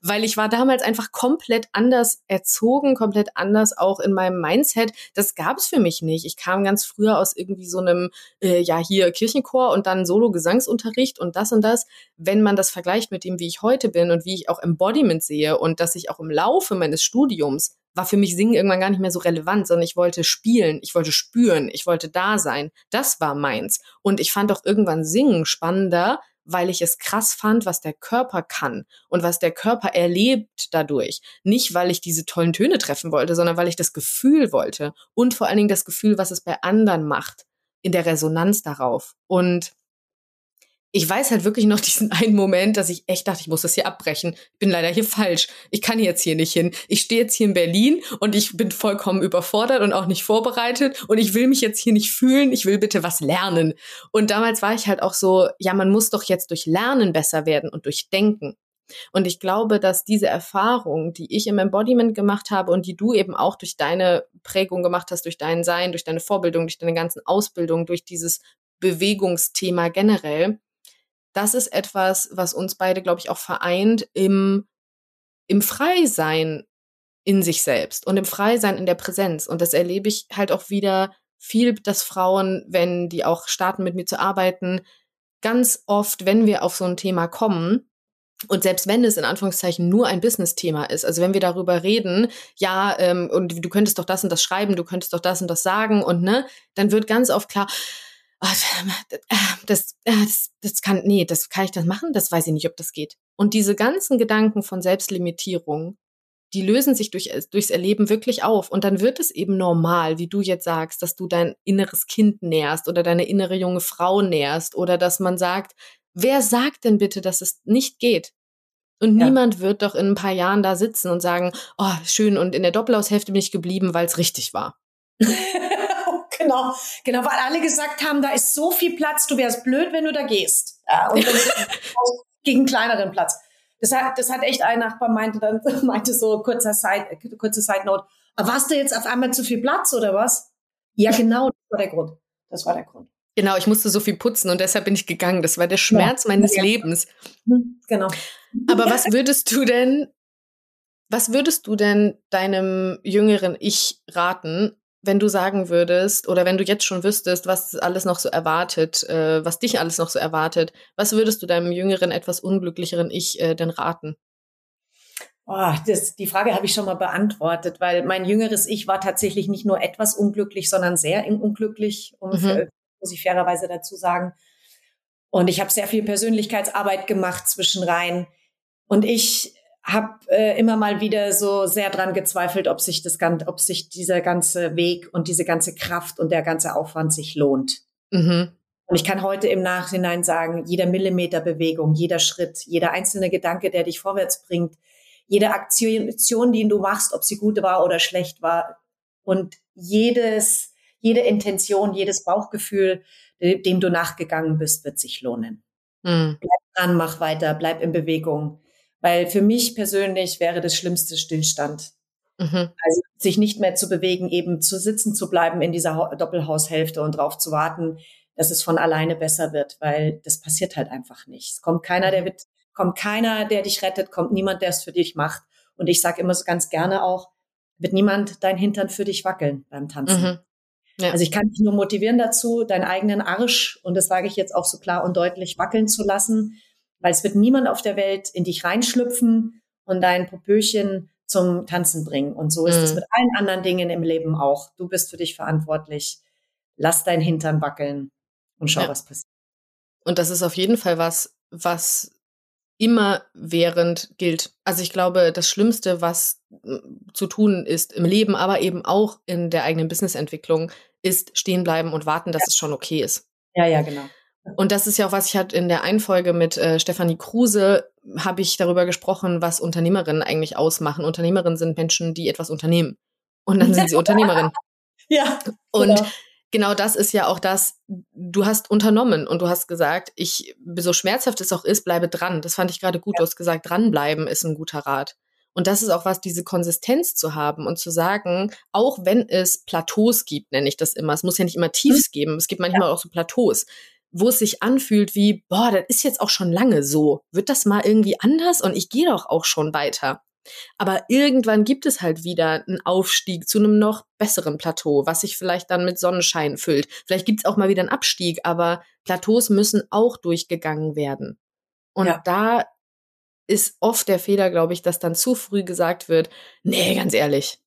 weil ich war damals einfach komplett anders erzogen, komplett anders auch in meinem Mindset. Das gab es für mich nicht. Ich kam ganz früher aus irgendwie so einem, äh, ja, hier Kirchenchor und dann Solo-Gesangsunterricht und das und das. Wenn man das vergleicht mit dem, wie ich heute bin und wie ich auch Embodiment sehe und dass ich auch im Laufe meines Studiums war für mich Singen irgendwann gar nicht mehr so relevant, sondern ich wollte spielen, ich wollte spüren, ich wollte da sein. Das war meins. Und ich fand auch irgendwann Singen spannender, weil ich es krass fand, was der Körper kann und was der Körper erlebt dadurch. Nicht, weil ich diese tollen Töne treffen wollte, sondern weil ich das Gefühl wollte und vor allen Dingen das Gefühl, was es bei anderen macht, in der Resonanz darauf. Und ich weiß halt wirklich noch diesen einen Moment, dass ich echt dachte, ich muss das hier abbrechen. Ich bin leider hier falsch. Ich kann jetzt hier nicht hin. Ich stehe jetzt hier in Berlin und ich bin vollkommen überfordert und auch nicht vorbereitet und ich will mich jetzt hier nicht fühlen. Ich will bitte was lernen. Und damals war ich halt auch so, ja, man muss doch jetzt durch Lernen besser werden und durch Denken. Und ich glaube, dass diese Erfahrung, die ich im Embodiment gemacht habe und die du eben auch durch deine Prägung gemacht hast, durch dein Sein, durch deine Vorbildung, durch deine ganzen Ausbildungen, durch dieses Bewegungsthema generell, das ist etwas, was uns beide, glaube ich, auch vereint im, im Freisein in sich selbst und im Freisein in der Präsenz. Und das erlebe ich halt auch wieder viel, dass Frauen, wenn die auch starten, mit mir zu arbeiten, ganz oft, wenn wir auf so ein Thema kommen, und selbst wenn es in Anführungszeichen nur ein Business-Thema ist, also wenn wir darüber reden, ja, ähm, und du könntest doch das und das schreiben, du könntest doch das und das sagen und ne, dann wird ganz oft klar, das, das, das kann, nee, das kann ich das machen? Das weiß ich nicht, ob das geht. Und diese ganzen Gedanken von Selbstlimitierung, die lösen sich durch, durchs Erleben wirklich auf. Und dann wird es eben normal, wie du jetzt sagst, dass du dein inneres Kind nährst oder deine innere junge Frau nährst oder dass man sagt, wer sagt denn bitte, dass es nicht geht? Und ja. niemand wird doch in ein paar Jahren da sitzen und sagen, oh, schön, und in der Doppelhaushälfte bin ich geblieben, weil es richtig war. Genau, genau, weil alle gesagt haben, da ist so viel Platz, du wärst blöd, wenn du da gehst. Ja, und dann gegen einen kleineren Platz. Das hat, das hat echt ein Nachbar meinte dann, meinte so kurzer Side, kurze Side Note. Aber warst du jetzt auf einmal zu viel Platz oder was? Ja, genau, das war der Grund. Das war der Grund. Genau, ich musste so viel putzen und deshalb bin ich gegangen. Das war der Schmerz ja. meines ja. Lebens. Mhm, genau. Aber was würdest du denn, was würdest du denn deinem jüngeren Ich raten, wenn du sagen würdest oder wenn du jetzt schon wüsstest, was alles noch so erwartet, äh, was dich alles noch so erwartet, was würdest du deinem jüngeren, etwas unglücklicheren Ich äh, denn raten? Oh, das, die Frage habe ich schon mal beantwortet, weil mein jüngeres Ich war tatsächlich nicht nur etwas unglücklich, sondern sehr unglücklich, um, mhm. muss ich fairerweise dazu sagen. Und ich habe sehr viel Persönlichkeitsarbeit gemacht zwischenrein. Und ich habe äh, immer mal wieder so sehr dran gezweifelt, ob sich das ganze, ob sich dieser ganze Weg und diese ganze Kraft und der ganze Aufwand sich lohnt. Mhm. Und ich kann heute im Nachhinein sagen, jeder Millimeter Bewegung, jeder Schritt, jeder einzelne Gedanke, der dich vorwärts bringt, jede Aktion, die du machst, ob sie gut war oder schlecht war und jedes, jede Intention, jedes Bauchgefühl, dem du nachgegangen bist, wird sich lohnen. Mhm. Bleib dran, mach weiter, bleib in Bewegung weil für mich persönlich wäre das Schlimmste Stillstand. Mhm. Also sich nicht mehr zu bewegen, eben zu sitzen zu bleiben in dieser Doppelhaushälfte und darauf zu warten, dass es von alleine besser wird, weil das passiert halt einfach nicht. Es kommt keiner, der wird, kommt keiner, der dich rettet, kommt niemand, der es für dich macht. Und ich sage immer so ganz gerne auch, wird niemand dein Hintern für dich wackeln beim Tanzen. Mhm. Ja. Also ich kann dich nur motivieren dazu, deinen eigenen Arsch, und das sage ich jetzt auch so klar und deutlich, wackeln zu lassen weil es wird niemand auf der Welt in dich reinschlüpfen und dein Popöchen zum Tanzen bringen. Und so ist es mhm. mit allen anderen Dingen im Leben auch. Du bist für dich verantwortlich. Lass dein Hintern wackeln und schau, ja. was passiert. Und das ist auf jeden Fall was, was immer während gilt. Also ich glaube, das Schlimmste, was äh, zu tun ist im Leben, aber eben auch in der eigenen Businessentwicklung, ist stehen bleiben und warten, dass ja. es schon okay ist. Ja, ja, genau. Und das ist ja auch was ich hatte in der Einfolge mit äh, Stefanie Kruse habe ich darüber gesprochen, was Unternehmerinnen eigentlich ausmachen. Unternehmerinnen sind Menschen, die etwas unternehmen. Und dann sind sie Unternehmerinnen. Ja. Und genau. genau das ist ja auch das, du hast unternommen und du hast gesagt, ich, so schmerzhaft es auch ist, bleibe dran. Das fand ich gerade gut. Ja. Du hast gesagt, dranbleiben ist ein guter Rat. Und das ist auch was, diese Konsistenz zu haben und zu sagen, auch wenn es Plateaus gibt, nenne ich das immer. Es muss ja nicht immer Tiefs mhm. geben. Es gibt manchmal ja. auch so Plateaus wo es sich anfühlt wie, boah, das ist jetzt auch schon lange so. Wird das mal irgendwie anders? Und ich gehe doch auch schon weiter. Aber irgendwann gibt es halt wieder einen Aufstieg zu einem noch besseren Plateau, was sich vielleicht dann mit Sonnenschein füllt. Vielleicht gibt es auch mal wieder einen Abstieg, aber Plateaus müssen auch durchgegangen werden. Und ja. da ist oft der Fehler, glaube ich, dass dann zu früh gesagt wird, nee, ganz ehrlich.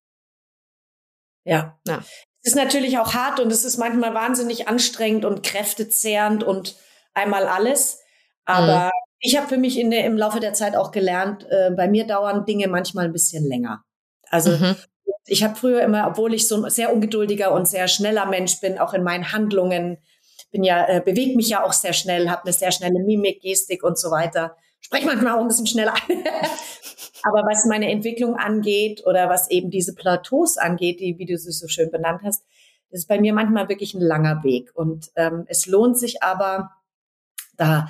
Ja. ja ist natürlich auch hart und es ist manchmal wahnsinnig anstrengend und kräftezehrend und einmal alles. Aber mhm. ich habe für mich in der, im Laufe der Zeit auch gelernt, äh, bei mir dauern Dinge manchmal ein bisschen länger. Also mhm. ich habe früher immer, obwohl ich so ein sehr ungeduldiger und sehr schneller Mensch bin, auch in meinen Handlungen, bin ja, äh, bewege mich ja auch sehr schnell, habe eine sehr schnelle Mimik, Gestik und so weiter. Spreche manchmal auch ein bisschen schneller. Aber was meine Entwicklung angeht oder was eben diese Plateaus angeht, die, wie du sie so schön benannt hast, das ist bei mir manchmal wirklich ein langer Weg. Und ähm, es lohnt sich aber, da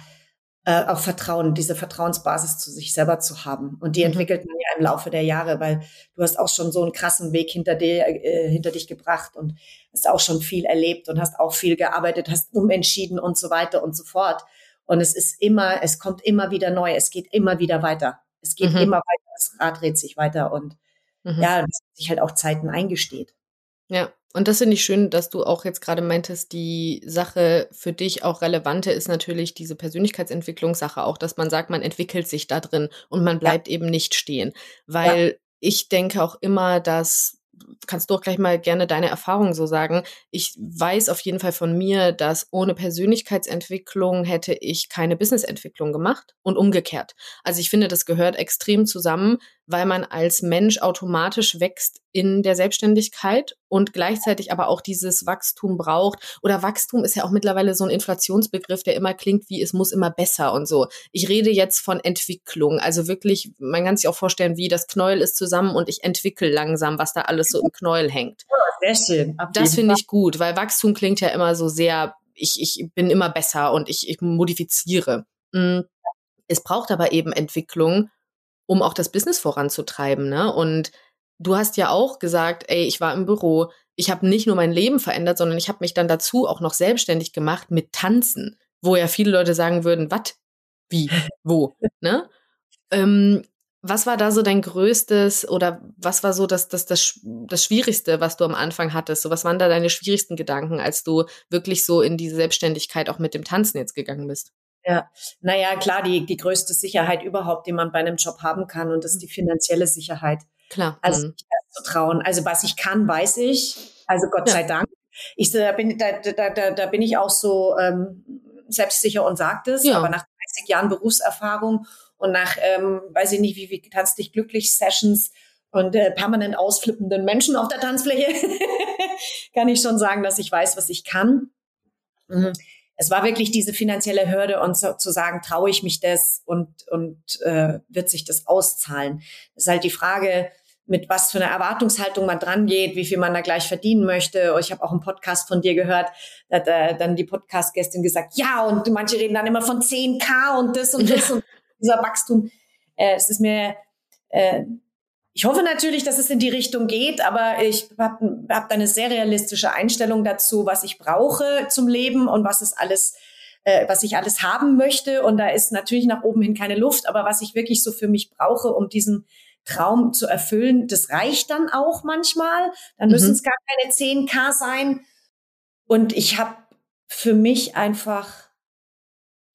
äh, auch Vertrauen, diese Vertrauensbasis zu sich selber zu haben. Und die mhm. entwickelt man ja im Laufe der Jahre, weil du hast auch schon so einen krassen Weg hinter dir, äh, hinter dich gebracht und hast auch schon viel erlebt und hast auch viel gearbeitet, hast umentschieden und so weiter und so fort. Und es ist immer, es kommt immer wieder neu, es geht immer wieder weiter. Es geht mhm. immer weiter, das Rad dreht sich weiter und mhm. ja, dass sich halt auch Zeiten eingesteht. Ja, und das finde ich schön, dass du auch jetzt gerade meintest, die Sache für dich auch relevante ist natürlich diese Persönlichkeitsentwicklungssache auch, dass man sagt, man entwickelt sich da drin und man bleibt ja. eben nicht stehen. Weil ja. ich denke auch immer, dass kannst du auch gleich mal gerne deine Erfahrungen so sagen. Ich weiß auf jeden Fall von mir, dass ohne Persönlichkeitsentwicklung hätte ich keine Businessentwicklung gemacht und umgekehrt. Also ich finde, das gehört extrem zusammen, weil man als Mensch automatisch wächst in der Selbstständigkeit und gleichzeitig aber auch dieses Wachstum braucht. Oder Wachstum ist ja auch mittlerweile so ein Inflationsbegriff, der immer klingt wie es muss immer besser und so. Ich rede jetzt von Entwicklung. Also wirklich, man kann sich auch vorstellen, wie das Knäuel ist zusammen und ich entwickle langsam, was da alles so im Knäuel hängt. sehr schön. Das finde ich gut, weil Wachstum klingt ja immer so sehr, ich, ich bin immer besser und ich, ich modifiziere. Mm. Es braucht aber eben Entwicklung, um auch das Business voranzutreiben. Ne? Und du hast ja auch gesagt, ey, ich war im Büro, ich habe nicht nur mein Leben verändert, sondern ich habe mich dann dazu auch noch selbstständig gemacht mit Tanzen, wo ja viele Leute sagen würden, was, wie, wo, ne? Ähm, was war da so dein größtes oder was war so das, das, das, das Schwierigste, was du am Anfang hattest? So, was waren da deine schwierigsten Gedanken, als du wirklich so in diese Selbstständigkeit auch mit dem Tanzen jetzt gegangen bist? Ja, naja, klar, die, die größte Sicherheit überhaupt, die man bei einem Job haben kann, und das ist die finanzielle Sicherheit. Klar. Also mhm. zu trauen. Also was ich kann, weiß ich. Also Gott ja. sei Dank. Ich da bin, da, da, da, da bin ich auch so ähm, selbstsicher und sagt es, ja. aber nach 30 Jahren Berufserfahrung und nach, ähm, weiß ich nicht, wie, wie tanz dich glücklich Sessions und äh, permanent ausflippenden Menschen auf der Tanzfläche, kann ich schon sagen, dass ich weiß, was ich kann. Mhm es war wirklich diese finanzielle Hürde und so, zu sagen, traue ich mich das und, und äh, wird sich das auszahlen? Das ist halt die Frage, mit was für einer Erwartungshaltung man dran geht, wie viel man da gleich verdienen möchte. Ich habe auch einen Podcast von dir gehört, da hat äh, dann die Podcast-Gästin gesagt, ja, und manche reden dann immer von 10k und das und das und dieser Wachstum. Äh, es ist mir äh, ich hoffe natürlich, dass es in die Richtung geht, aber ich habe hab eine sehr realistische Einstellung dazu, was ich brauche zum Leben und was es alles, äh, was ich alles haben möchte. Und da ist natürlich nach oben hin keine Luft, aber was ich wirklich so für mich brauche, um diesen Traum zu erfüllen, das reicht dann auch manchmal. Dann müssen mhm. es gar keine 10k sein. Und ich habe für mich einfach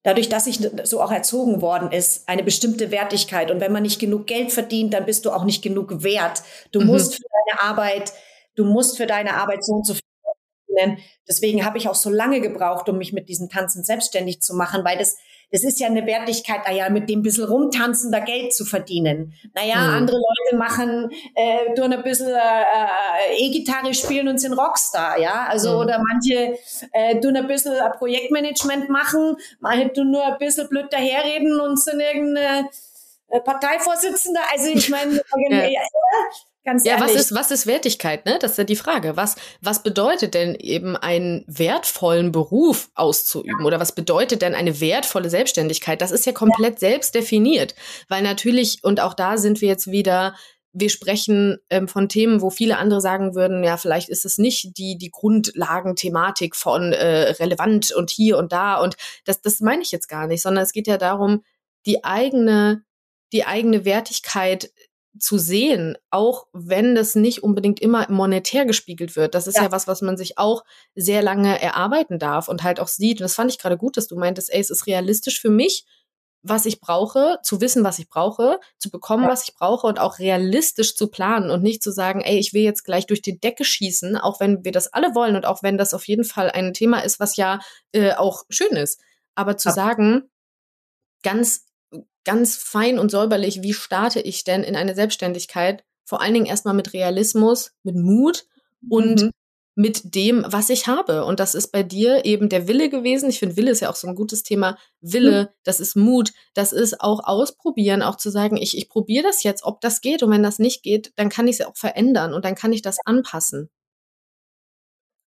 dadurch, dass ich so auch erzogen worden ist, eine bestimmte Wertigkeit. Und wenn man nicht genug Geld verdient, dann bist du auch nicht genug wert. Du mhm. musst für deine Arbeit, du musst für deine Arbeit so und so viel verdienen. Deswegen habe ich auch so lange gebraucht, um mich mit diesem Tanzen selbstständig zu machen, weil das das ist ja eine Wertigkeit, naja, mit dem bisschen rumtanzen, da Geld zu verdienen. Naja, mhm. andere Leute machen, äh, tun ein bisschen äh, E-Gitarre spielen und sind Rockstar, ja. Also, mhm. oder manche äh, tun ein bisschen ein Projektmanagement machen, manche tun nur ein bisschen blöd daherreden und sind irgendeine äh, Parteivorsitzende. Also ich meine, ja. Ganz ja, ehrlich. was ist, was ist Wertigkeit, ne? Das ist ja die Frage. Was, was bedeutet denn eben einen wertvollen Beruf auszuüben? Ja. Oder was bedeutet denn eine wertvolle Selbstständigkeit? Das ist ja komplett ja. selbst definiert. Weil natürlich, und auch da sind wir jetzt wieder, wir sprechen ähm, von Themen, wo viele andere sagen würden, ja, vielleicht ist es nicht die, die Grundlagenthematik von äh, relevant und hier und da. Und das, das meine ich jetzt gar nicht, sondern es geht ja darum, die eigene, die eigene Wertigkeit zu sehen, auch wenn das nicht unbedingt immer monetär gespiegelt wird. Das ist ja. ja. was, was man sich auch sehr lange erarbeiten darf und halt auch sieht. Und das fand ich gerade gut, dass du meintest, ey, es ist realistisch für mich, was ich brauche, zu wissen, was ich brauche, zu bekommen, ja. was ich brauche und auch realistisch zu planen und nicht zu sagen, ey, ich will jetzt gleich durch die Decke schießen, auch wenn wir das alle wollen und auch wenn das auf jeden Fall ein Thema ist, was ja äh, auch schön ist. Aber zu ja. sagen, ganz ganz fein und säuberlich, wie starte ich denn in eine Selbstständigkeit? Vor allen Dingen erstmal mit Realismus, mit Mut und mhm. mit dem, was ich habe. Und das ist bei dir eben der Wille gewesen. Ich finde, Wille ist ja auch so ein gutes Thema. Wille, mhm. das ist Mut, das ist auch ausprobieren, auch zu sagen, ich, ich probiere das jetzt, ob das geht. Und wenn das nicht geht, dann kann ich es ja auch verändern und dann kann ich das anpassen.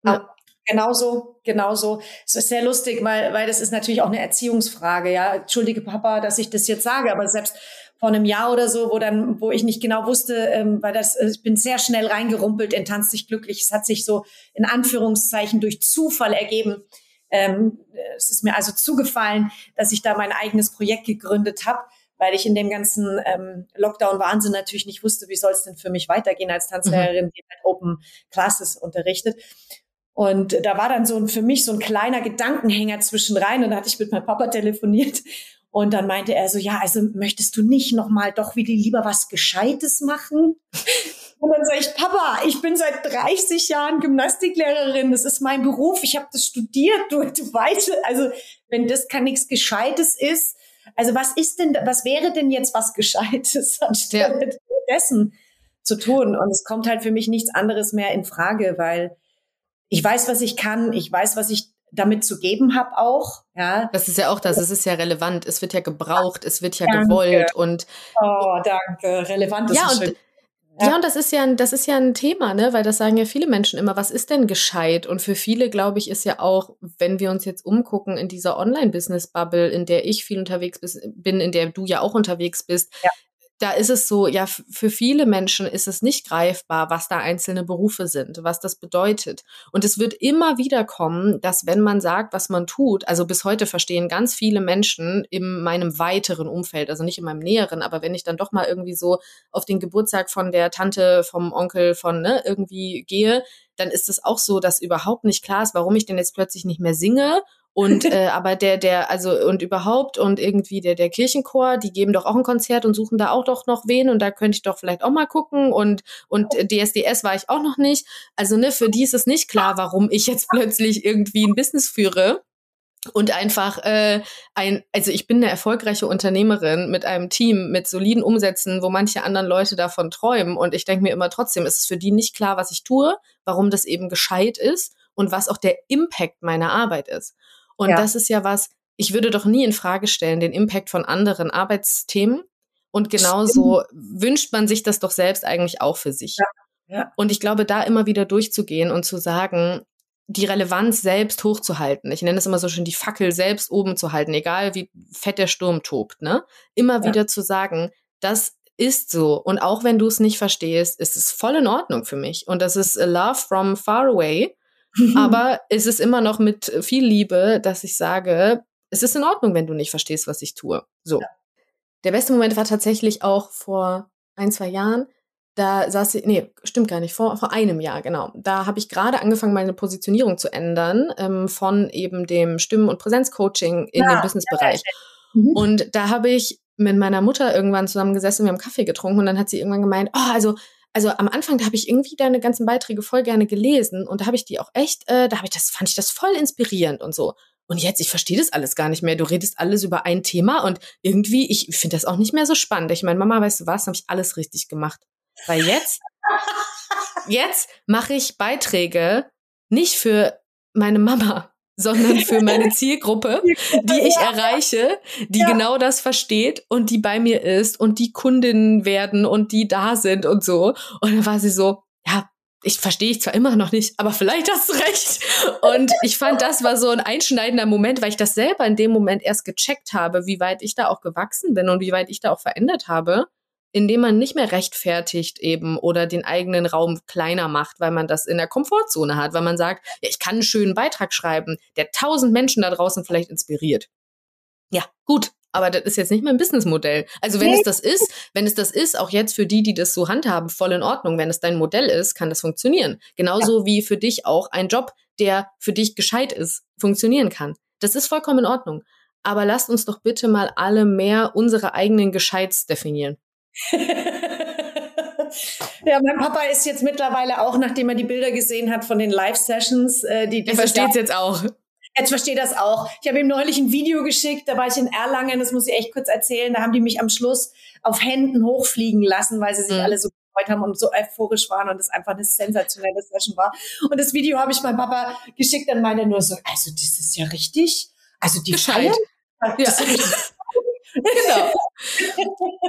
Ja. Genauso, genauso. Es ist sehr lustig, weil, weil das ist natürlich auch eine Erziehungsfrage. Ja, entschuldige Papa, dass ich das jetzt sage, aber selbst vor einem Jahr oder so, wo dann, wo ich nicht genau wusste, ähm, weil das, ich bin sehr schnell reingerumpelt in Tanz dich glücklich. Es hat sich so in Anführungszeichen durch Zufall ergeben. Ähm, es ist mir also zugefallen, dass ich da mein eigenes Projekt gegründet habe weil ich in dem ganzen ähm, Lockdown-Wahnsinn natürlich nicht wusste, wie soll es denn für mich weitergehen als Tanzlehrerin, mhm. die halt Open Classes unterrichtet. Und da war dann so für mich so ein kleiner Gedankenhänger zwischen rein. Und da hatte ich mit meinem Papa telefoniert. Und dann meinte er so, ja, also möchtest du nicht nochmal doch wieder lieber was Gescheites machen? Und dann sage ich, Papa, ich bin seit 30 Jahren Gymnastiklehrerin. Das ist mein Beruf. Ich habe das studiert. Du, du weißt, also wenn das kann nichts Gescheites ist, also was ist denn, was wäre denn jetzt was Gescheites anstelle ja. dessen zu tun? Und es kommt halt für mich nichts anderes mehr in Frage, weil ich weiß, was ich kann, ich weiß, was ich damit zu geben habe auch. Ja. Das ist ja auch das, es ist ja relevant, es wird ja gebraucht, es wird ja danke. gewollt und Oh, danke, relevant ist ja, und, schön. Ja. ja, und das ist ja, ein, das ist ja ein Thema, ne? Weil das sagen ja viele Menschen immer, was ist denn gescheit? Und für viele, glaube ich, ist ja auch, wenn wir uns jetzt umgucken in dieser Online-Business-Bubble, in der ich viel unterwegs bin, in der du ja auch unterwegs bist, ja da ist es so, ja, für viele Menschen ist es nicht greifbar, was da einzelne Berufe sind, was das bedeutet. Und es wird immer wieder kommen, dass wenn man sagt, was man tut, also bis heute verstehen ganz viele Menschen in meinem weiteren Umfeld, also nicht in meinem näheren, aber wenn ich dann doch mal irgendwie so auf den Geburtstag von der Tante, vom Onkel, von ne, irgendwie gehe, dann ist es auch so, dass überhaupt nicht klar ist, warum ich denn jetzt plötzlich nicht mehr singe und äh, aber der, der, also und überhaupt und irgendwie der, der Kirchenchor, die geben doch auch ein Konzert und suchen da auch doch noch wen und da könnte ich doch vielleicht auch mal gucken und und DSDS war ich auch noch nicht. Also ne, für die ist es nicht klar, warum ich jetzt plötzlich irgendwie ein Business führe und einfach äh, ein, also ich bin eine erfolgreiche Unternehmerin mit einem Team mit soliden Umsätzen, wo manche anderen Leute davon träumen und ich denke mir immer trotzdem, ist es für die nicht klar, was ich tue, warum das eben gescheit ist und was auch der Impact meiner Arbeit ist. Und ja. das ist ja was, ich würde doch nie in Frage stellen, den Impact von anderen Arbeitsthemen. Und genauso Stimmt. wünscht man sich das doch selbst eigentlich auch für sich. Ja. Ja. Und ich glaube, da immer wieder durchzugehen und zu sagen, die Relevanz selbst hochzuhalten. Ich nenne es immer so schön, die Fackel selbst oben zu halten, egal wie fett der Sturm tobt, ne? Immer ja. wieder zu sagen, das ist so. Und auch wenn du es nicht verstehst, ist es voll in Ordnung für mich. Und das ist a love from far away. Aber es ist immer noch mit viel Liebe, dass ich sage, es ist in Ordnung, wenn du nicht verstehst, was ich tue. So. Ja. Der beste Moment war tatsächlich auch vor ein, zwei Jahren. Da saß ich, nee, stimmt gar nicht, vor, vor einem Jahr, genau. Da habe ich gerade angefangen, meine Positionierung zu ändern ähm, von eben dem Stimmen- und Präsenzcoaching in ja, den Businessbereich. Ja, mhm. Und da habe ich mit meiner Mutter irgendwann zusammengesessen, wir haben Kaffee getrunken und dann hat sie irgendwann gemeint, oh, also also am Anfang, da habe ich irgendwie deine ganzen Beiträge voll gerne gelesen und da habe ich die auch echt, äh, da habe ich das, fand ich das voll inspirierend und so. Und jetzt, ich verstehe das alles gar nicht mehr. Du redest alles über ein Thema und irgendwie, ich finde das auch nicht mehr so spannend. Ich meine, Mama, weißt du was, habe ich alles richtig gemacht. Weil jetzt, jetzt mache ich Beiträge nicht für meine Mama, sondern für meine Zielgruppe, die ich erreiche, die ja. genau das versteht und die bei mir ist und die Kundinnen werden und die da sind und so. Und dann war sie so, ja, ich verstehe ich zwar immer noch nicht, aber vielleicht hast du recht. Und ich fand, das war so ein einschneidender Moment, weil ich das selber in dem Moment erst gecheckt habe, wie weit ich da auch gewachsen bin und wie weit ich da auch verändert habe indem man nicht mehr rechtfertigt eben oder den eigenen Raum kleiner macht, weil man das in der Komfortzone hat, weil man sagt, ja, ich kann einen schönen Beitrag schreiben, der tausend Menschen da draußen vielleicht inspiriert. Ja, gut, aber das ist jetzt nicht mein Businessmodell. Also wenn es das ist, wenn es das ist, auch jetzt für die, die das so handhaben, voll in Ordnung. Wenn es dein Modell ist, kann das funktionieren. Genauso ja. wie für dich auch ein Job, der für dich gescheit ist, funktionieren kann. Das ist vollkommen in Ordnung. Aber lasst uns doch bitte mal alle mehr unsere eigenen Gescheits definieren. ja, mein Papa ist jetzt mittlerweile auch, nachdem er die Bilder gesehen hat von den Live-Sessions, äh, die Er versteht es jetzt auch. Jetzt versteht das auch. Ich habe ihm neulich ein Video geschickt, da war ich in Erlangen, das muss ich echt kurz erzählen. Da haben die mich am Schluss auf Händen hochfliegen lassen, weil sie sich mhm. alle so gefreut haben und so euphorisch waren und es einfach eine sensationelle Session war. Und das Video habe ich meinem Papa geschickt, dann meinte er nur so, also das ist ja richtig, also die. Feiern, ja. Genau.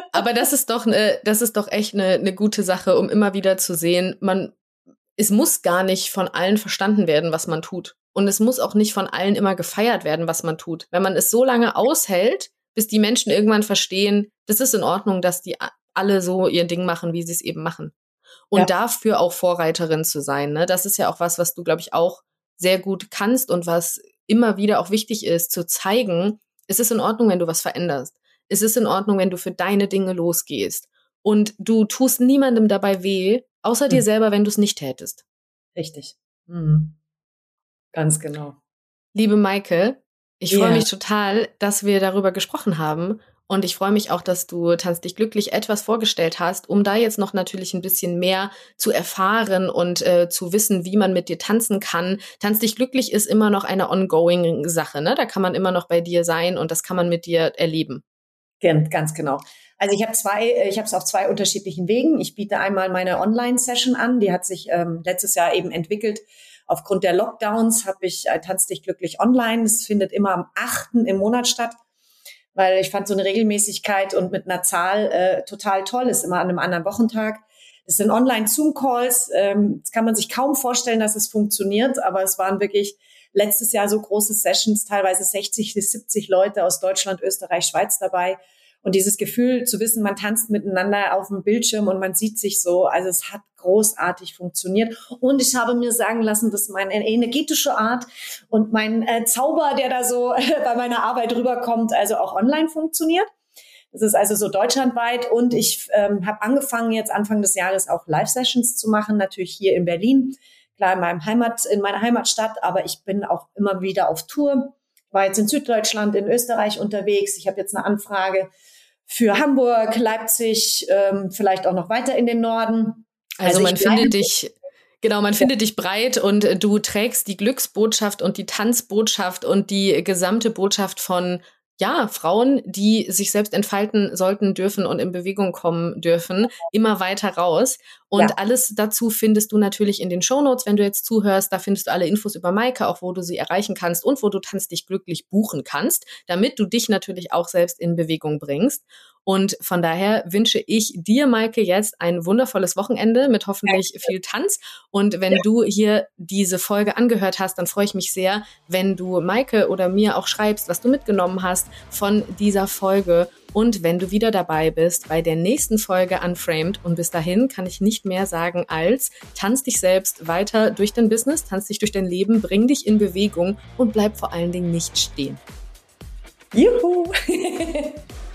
Aber das ist doch eine, das ist doch echt eine, eine gute Sache, um immer wieder zu sehen, man, es muss gar nicht von allen verstanden werden, was man tut. Und es muss auch nicht von allen immer gefeiert werden, was man tut. Wenn man es so lange aushält, bis die Menschen irgendwann verstehen, das ist in Ordnung, dass die alle so ihr Ding machen, wie sie es eben machen. Und ja. dafür auch Vorreiterin zu sein, ne? Das ist ja auch was, was du, glaube ich, auch sehr gut kannst und was immer wieder auch wichtig ist, zu zeigen, es ist in Ordnung, wenn du was veränderst. Es ist in Ordnung, wenn du für deine Dinge losgehst. Und du tust niemandem dabei weh, außer mhm. dir selber, wenn du es nicht tätest. Richtig. Mhm. Ganz genau. Liebe Maike, ich yeah. freue mich total, dass wir darüber gesprochen haben. Und ich freue mich auch, dass du Tanz dich glücklich etwas vorgestellt hast, um da jetzt noch natürlich ein bisschen mehr zu erfahren und äh, zu wissen, wie man mit dir tanzen kann. Tanz dich glücklich ist immer noch eine ongoing Sache, ne? Da kann man immer noch bei dir sein und das kann man mit dir erleben. Ganz genau. Also ich habe zwei, äh, ich habe es auf zwei unterschiedlichen Wegen. Ich biete einmal meine Online-Session an, die hat sich ähm, letztes Jahr eben entwickelt. Aufgrund der Lockdowns habe ich äh, Tanz dich glücklich online. Es findet immer am achten im Monat statt, weil ich fand so eine Regelmäßigkeit und mit einer Zahl äh, total toll. Ist immer an einem anderen Wochentag. Das sind Online-Zoom-Calls. Ähm, das kann man sich kaum vorstellen, dass es funktioniert, aber es waren wirklich letztes Jahr so große Sessions, teilweise 60 bis 70 Leute aus Deutschland, Österreich, Schweiz dabei. Und dieses Gefühl zu wissen, man tanzt miteinander auf dem Bildschirm und man sieht sich so, also es hat großartig funktioniert. Und ich habe mir sagen lassen, dass meine energetische Art und mein äh, Zauber, der da so bei meiner Arbeit rüberkommt, also auch online funktioniert. Das ist also so deutschlandweit und ich ähm, habe angefangen jetzt Anfang des Jahres auch Live-Sessions zu machen, natürlich hier in Berlin, klar in meinem Heimat, in meiner Heimatstadt, aber ich bin auch immer wieder auf Tour. War jetzt in Süddeutschland, in Österreich unterwegs. Ich habe jetzt eine Anfrage für Hamburg, Leipzig, ähm, vielleicht auch noch weiter in den Norden. Also, also man findet dich, genau, man findet dich breit und äh, du trägst die Glücksbotschaft und die Tanzbotschaft und die gesamte Botschaft von ja, Frauen, die sich selbst entfalten sollten dürfen und in Bewegung kommen dürfen, immer weiter raus. Und ja. alles dazu findest du natürlich in den Shownotes, wenn du jetzt zuhörst. Da findest du alle Infos über Maike, auch wo du sie erreichen kannst und wo du Tanz dich glücklich buchen kannst, damit du dich natürlich auch selbst in Bewegung bringst. Und von daher wünsche ich dir, Maike, jetzt ein wundervolles Wochenende mit hoffentlich viel Tanz. Und wenn ja. du hier diese Folge angehört hast, dann freue ich mich sehr, wenn du Maike oder mir auch schreibst, was du mitgenommen hast von dieser Folge. Und wenn du wieder dabei bist bei der nächsten Folge Unframed. Und bis dahin kann ich nicht mehr sagen als tanz dich selbst weiter durch dein Business, tanz dich durch dein Leben, bring dich in Bewegung und bleib vor allen Dingen nicht stehen. Juhu!